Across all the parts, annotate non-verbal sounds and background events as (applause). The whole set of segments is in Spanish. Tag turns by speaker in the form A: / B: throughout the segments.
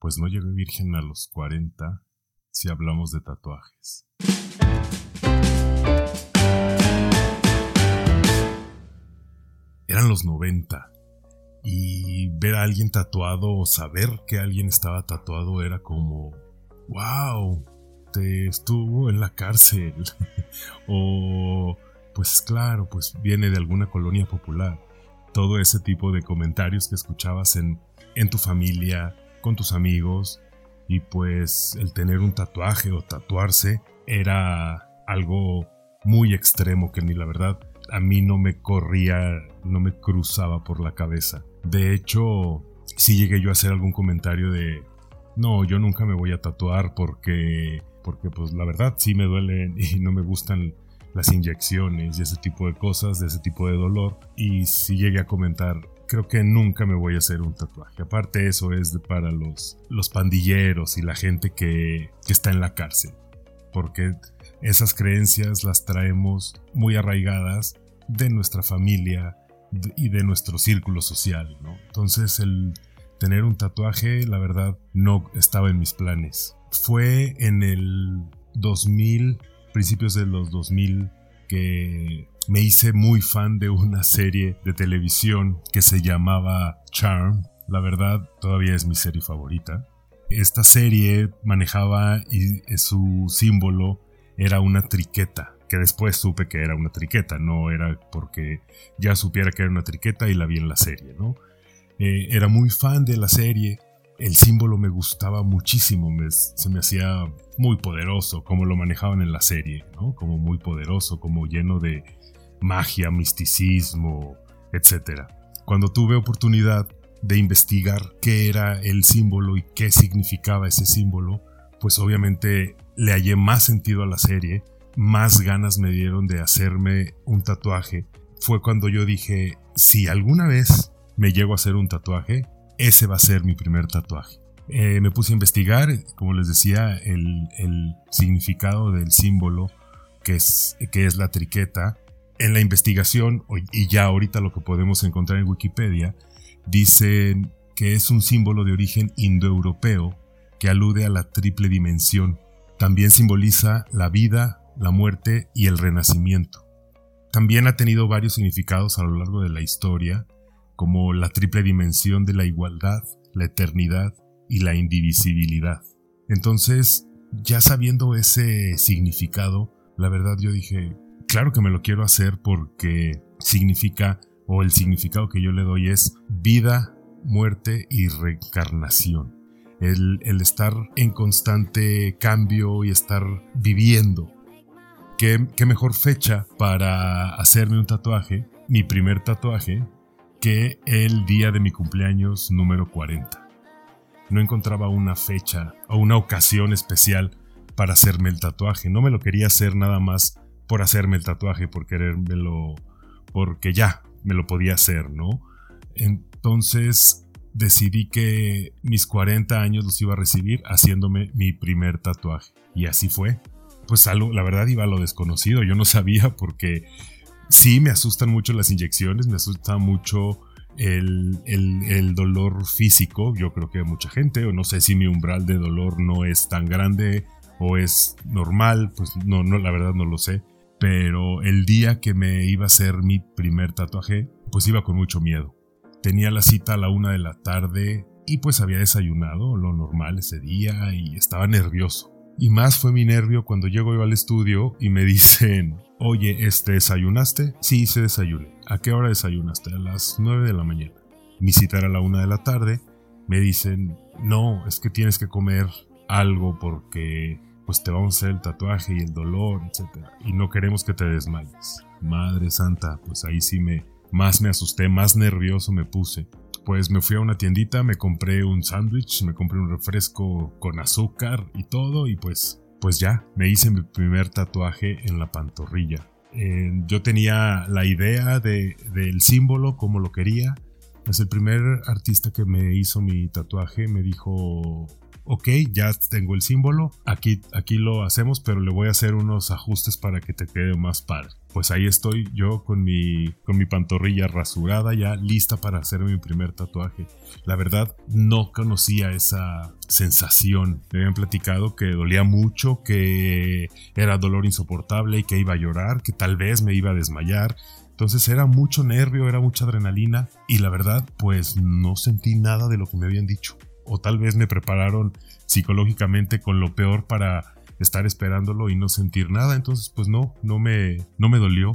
A: pues no llegué virgen a los 40 si hablamos de tatuajes. Eran los 90 y ver a alguien tatuado o saber que alguien estaba tatuado era como, wow, te estuvo en la cárcel. (laughs) o, pues claro, pues viene de alguna colonia popular. Todo ese tipo de comentarios que escuchabas en, en tu familia, con tus amigos, y pues el tener un tatuaje o tatuarse era algo muy extremo que ni la verdad a mí no me corría, no me cruzaba por la cabeza. De hecho, sí llegué yo a hacer algún comentario de, no, yo nunca me voy a tatuar porque, porque pues la verdad sí me duelen y no me gustan las inyecciones y ese tipo de cosas, de ese tipo de dolor. Y sí llegué a comentar, creo que nunca me voy a hacer un tatuaje. Aparte eso es para los, los pandilleros y la gente que, que está en la cárcel. Porque esas creencias las traemos muy arraigadas de nuestra familia, y de nuestro círculo social, ¿no? Entonces el tener un tatuaje, la verdad, no estaba en mis planes. Fue en el 2000, principios de los 2000, que me hice muy fan de una serie de televisión que se llamaba Charm. La verdad, todavía es mi serie favorita. Esta serie manejaba y su símbolo era una triqueta que después supe que era una triqueta, no era porque ya supiera que era una triqueta y la vi en la serie, ¿no? Eh, era muy fan de la serie, el símbolo me gustaba muchísimo, se me hacía muy poderoso como lo manejaban en la serie. Como muy poderoso, como lleno de magia, misticismo, etc. Cuando tuve oportunidad de investigar qué era el símbolo y qué significaba ese símbolo, pues obviamente le hallé más sentido a la serie más ganas me dieron de hacerme un tatuaje fue cuando yo dije, si alguna vez me llego a hacer un tatuaje, ese va a ser mi primer tatuaje. Eh, me puse a investigar, como les decía, el, significado del símbolo que es, que es la triqueta. En la investigación, y ya ahorita lo que podemos encontrar en Wikipedia, dicen que es un símbolo de origen indoeuropeo que alude a la triple dimensión. También simboliza la vida, la muerte y el renacimiento. También ha tenido varios significados a lo largo de la historia, como la triple dimensión de la igualdad, la eternidad y la indivisibilidad. Entonces, ya sabiendo ese significado, la verdad yo dije, claro que me lo quiero hacer porque significa, o el significado que yo le doy es vida, muerte y reencarnación. El, el estar en constante cambio y estar viviendo ¿qué, mejor fecha para hacerme un tatuaje, mi primer tatuaje, que el día de mi cumpleaños número 40. No encontraba una fecha o una ocasión especial para hacerme el tatuaje. No me lo quería hacer nada más por hacerme el tatuaje, por querérmelo, porque ya me lo podía hacer, ¿no? Entonces decidí que mis 40 años los iba a recibir haciéndome mi primer tatuaje. Y así fue pues algo, la verdad iba a lo desconocido, yo no sabía porque sí me asustan mucho las inyecciones, me asusta mucho el, dolor físico, yo creo que mucha gente, o no sé si mi umbral de dolor no es tan grande o es normal, pues no, no, la verdad no lo sé, pero el día que me iba a hacer mi primer tatuaje, pues iba con mucho miedo. Tenía la cita a la una de la tarde y pues había desayunado lo normal ese día y estaba nervioso. Y más fue mi nervio cuando llego yo al estudio y me (laughs) dicen, oye, ¿este desayunaste? Sí, se desayuné. ¿A qué hora desayunaste? A las 9 de la mañana. Mi a la 1 de la tarde. Me dicen, no, es que tienes que comer algo porque pues te vamos a hacer el tatuaje y el dolor, etc. Y no queremos que te desmayes. Madre santa, pues ahí sí me, más me asusté, más nervioso me puse pues me fui a una tiendita, me compré un sándwich, me compré un refresco con azúcar y todo y pues, pues ya, me hice mi primer tatuaje en la pantorrilla. yo tenía la idea de, del símbolo, como lo quería, Pues el primer artista que me hizo mi tatuaje me dijo, ok, ya tengo el símbolo, aquí, aquí lo hacemos, pero le voy a hacer unos ajustes para que te quede más par. Pues ahí estoy yo con mi, con mi pantorrilla rasurada ya lista para hacer mi primer tatuaje. La verdad no conocía esa sensación. Me habían platicado que dolía mucho, que era dolor insoportable y que iba a llorar, que tal vez me iba a desmayar. Entonces era mucho nervio, era mucha adrenalina y la verdad pues no sentí nada de lo que me habían dicho o tal vez me prepararon psicológicamente con lo peor para estar esperándolo y no sentir nada, entonces pues no, no me, no me dolió.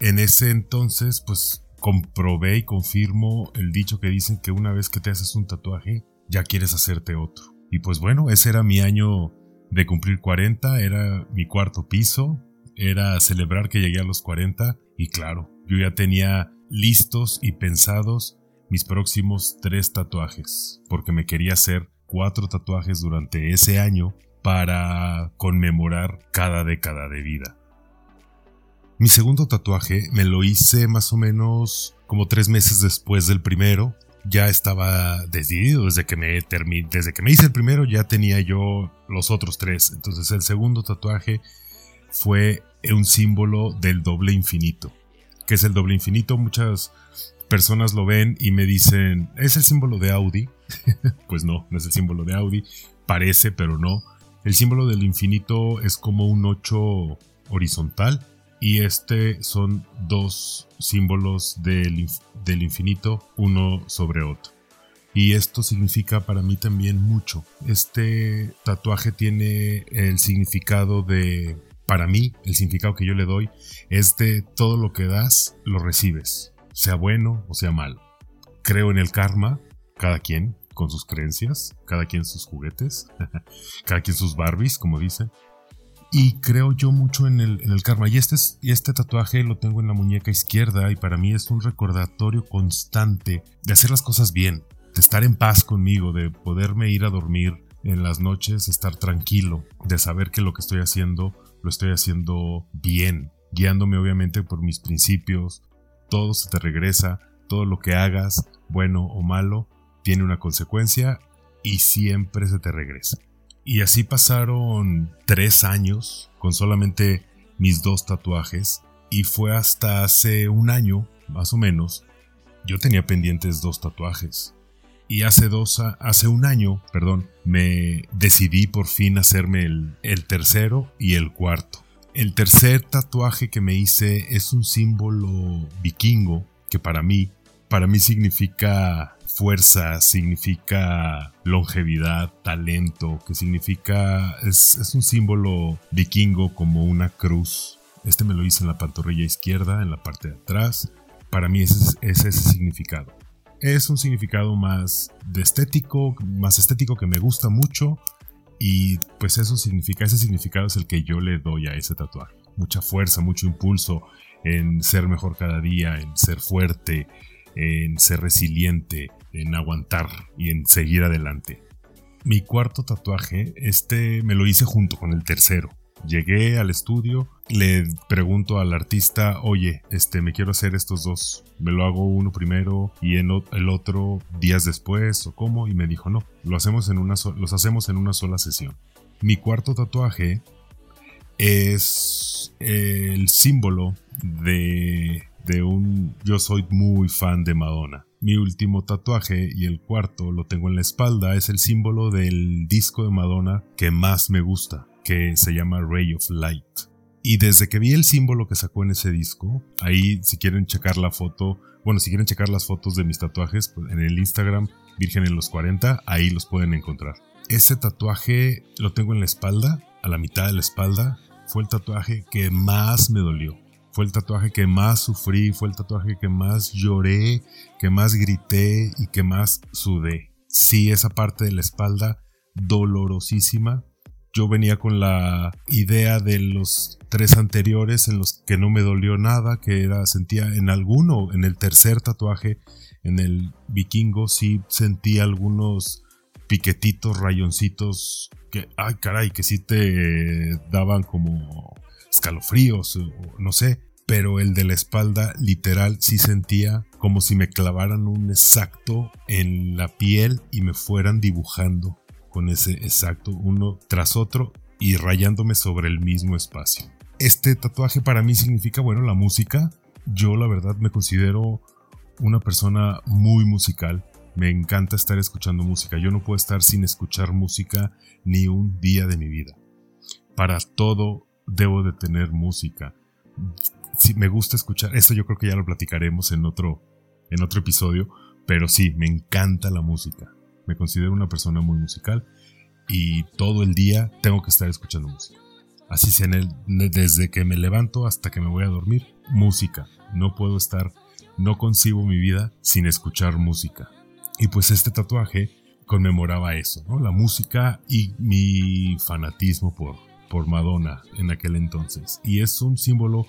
A: En ese entonces pues comprobé y confirmo el dicho que dicen que una vez que te haces un tatuaje ya quieres hacerte otro. Y pues bueno, ese era mi año de cumplir 40, era mi cuarto piso, era celebrar que llegué a los 40 y claro, yo ya tenía listos y pensados mis próximos tres tatuajes, porque me quería hacer cuatro tatuajes durante ese año para conmemorar cada década de vida. Mi segundo tatuaje me lo hice más o menos como tres meses después del primero. Ya estaba decidido desde que me desde que me hice el primero ya tenía yo los otros tres. Entonces el segundo tatuaje fue un símbolo del doble infinito. ¿Qué es el doble infinito? Muchas personas lo ven y me dicen, ¿es el símbolo de Audi? (laughs) pues no, no es el símbolo de Audi. Parece, pero no. El símbolo del infinito es como un 8 horizontal y este son dos símbolos del, del infinito, uno sobre otro. Y esto significa para mí también mucho. Este tatuaje tiene el significado de, para mí, el significado que yo le doy es de todo lo que das, lo recibes sea bueno o sea malo. Creo en el karma, cada quien con sus creencias, cada quien sus juguetes, (laughs) cada quien sus Barbies, como dicen. Y creo yo mucho en el, karma. Y este, y este tatuaje lo tengo en la muñeca izquierda y para mí es un recordatorio constante de hacer las cosas bien, de estar en paz conmigo, de poderme ir a dormir en las noches, estar tranquilo, de saber que lo que estoy haciendo lo estoy haciendo bien, guiándome obviamente por mis principios, todo se te regresa, todo lo que hagas, bueno o malo, tiene una consecuencia y siempre se te regresa. Y así pasaron tres años con solamente mis dos tatuajes y fue hasta hace un año, más o menos, yo tenía pendientes dos tatuajes. Y hace dos, hace un año, perdón, me decidí por fin hacerme el, el tercero y el cuarto. El tercer tatuaje que me hice es un símbolo vikingo que para mí, para mí significa fuerza, significa longevidad, talento, que significa, es, un símbolo vikingo como una cruz. Este me lo hice en la pantorrilla izquierda, en la parte de atrás. Para mí es ese significado. Es un significado más de estético, más estético que me gusta mucho y pues eso significa, ese significado es el que yo le doy a ese tatuaje. Mucha fuerza, mucho impulso en ser mejor cada día, en ser fuerte, en ser resiliente, en aguantar y en seguir adelante. Mi cuarto tatuaje, este me lo hice junto con el tercero. Llegué al estudio, le pregunto al artista, oye, este, me quiero hacer estos dos. ¿Me lo hago uno primero y el otro días después o cómo? Y me dijo, no, lo hacemos en una los hacemos en una sola sesión. Mi cuarto tatuaje es el símbolo de, de un... Yo soy muy fan de Madonna. Mi último tatuaje y el cuarto lo tengo en la espalda es el símbolo del disco de Madonna que más me gusta que se llama Ray of Light. Y desde que vi el símbolo que sacó en ese disco, ahí si quieren checar la foto, bueno, si quieren checar las fotos de mis tatuajes, pues, en el Instagram, Virgen en los 40, ahí los pueden encontrar. Ese tatuaje lo tengo en la espalda, a la mitad de la espalda. Fue el tatuaje que más me dolió. Fue el tatuaje que más sufrí, fue el tatuaje que más lloré, que más grité y que más sudé. Sí, esa parte de la espalda dolorosísima, yo venía con la idea de los tres anteriores en los que no me dolió nada, que era, sentía en alguno, en el tercer tatuaje, en el vikingo, sí sentía algunos piquetitos, rayoncitos, que, ay caray, que sí te daban como escalofríos, no sé. pero el de la espalda literal sí sentía como si me clavaran un exacto en la piel y me fueran dibujando con ese exacto uno tras otro y rayándome sobre el mismo espacio. Este tatuaje para mí significa, bueno, la música. Yo la verdad me considero una persona muy musical. Me encanta estar escuchando música. Yo no puedo estar sin escuchar música ni un día de mi vida. Para todo debo de tener música. Si me gusta escuchar, eso yo creo que ya lo platicaremos en otro, en otro episodio, pero sí, me encanta la música. Me considero una persona muy musical y todo el día tengo que estar escuchando música. Así sea desde que me levanto hasta que me voy a dormir, música. No puedo estar, no concibo mi vida sin escuchar música. Y pues este tatuaje conmemoraba eso, ¿no? La música y mi fanatismo por, por Madonna en aquel entonces. Y es un símbolo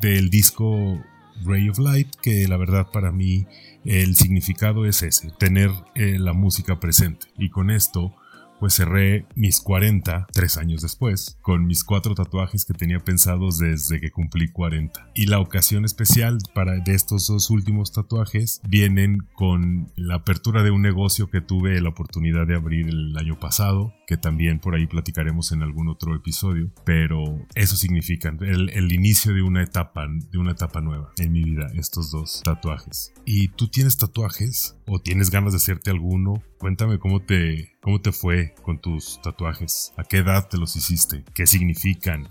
A: del disco Ray of Light, que la verdad para mí el significado es ese, tener eh, la música presente. Y con esto pues cerré mis 40, tres años después, con mis cuatro tatuajes que tenía pensados desde que cumplí 40. Y la ocasión especial para de estos dos últimos tatuajes vienen con la apertura de un negocio que tuve la oportunidad de abrir el año pasado, que también por ahí platicaremos en algún otro episodio, pero eso significa el, el inicio de una etapa, de una etapa nueva en mi vida, estos dos tatuajes. ¿Y tú tienes tatuajes o tienes ganas de hacerte alguno? Cuéntame cómo te, cómo te fue con tus tatuajes, a qué edad te los hiciste, qué significan,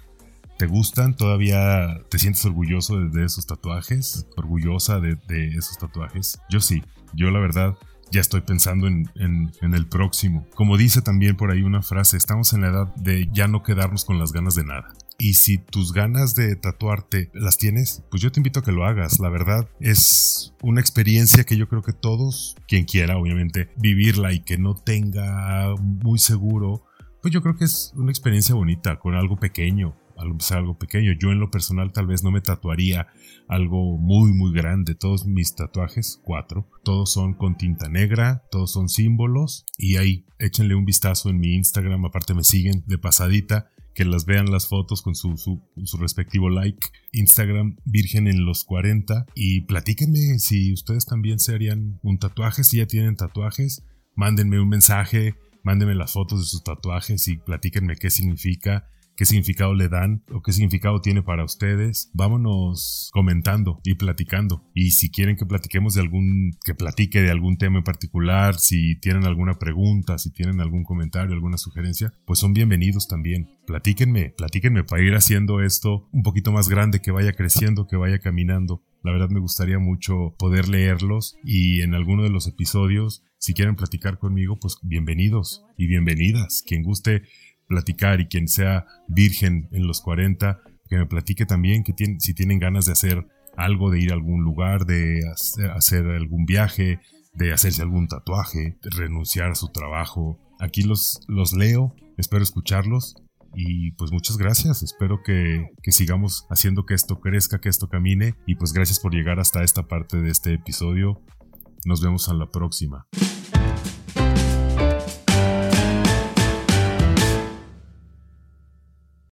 A: ¿Te gustan? ¿Todavía te sientes orgulloso de, esos tatuajes? ¿Orgullosa de, de, esos tatuajes? Yo sí. Yo la verdad ya estoy pensando en, el próximo. Como dice también por ahí una frase, estamos en la edad de ya no quedarnos con las ganas de nada. Y si tus ganas de tatuarte las tienes, pues yo te invito a que lo hagas. La verdad es una experiencia que yo creo que todos, quien quiera obviamente, vivirla y que no tenga muy seguro, pues yo creo que es una experiencia bonita con algo pequeño algo pequeño. Yo en lo personal tal vez no me tatuaría algo muy muy grande. Todos mis tatuajes, cuatro, todos son con tinta negra, todos son símbolos y ahí échenle un vistazo en mi Instagram, aparte me siguen de pasadita. Que las vean las fotos con su, su, respectivo like. Instagram Virgen en los 40. Y platíquenme si ustedes también se harían un tatuaje. Si ya tienen tatuajes, mándenme un mensaje, mándenme las fotos de sus tatuajes y platíquenme qué significa qué significado le dan o qué significado tiene para ustedes. Vámonos comentando y platicando. Y si quieren que platiquemos de algún, que platique de algún tema en particular, si tienen alguna pregunta, si tienen algún comentario, alguna sugerencia, pues son bienvenidos también. Platíquenme, platíquenme para ir haciendo esto un poquito más grande, que vaya creciendo, que vaya caminando. La verdad me gustaría mucho poder leerlos y en alguno de los episodios, si quieren platicar conmigo, pues bienvenidos y bienvenidas. Quien guste platicar y quien sea virgen en los 40, que me platique también que si tienen ganas de hacer algo, de ir a algún lugar, de hacer algún viaje, de hacerse algún tatuaje, de renunciar a su trabajo. Aquí los, los leo, espero escucharlos y pues muchas gracias, espero que, que, sigamos haciendo que esto crezca, que esto camine y pues gracias por llegar hasta esta parte de este episodio. Nos vemos a la próxima.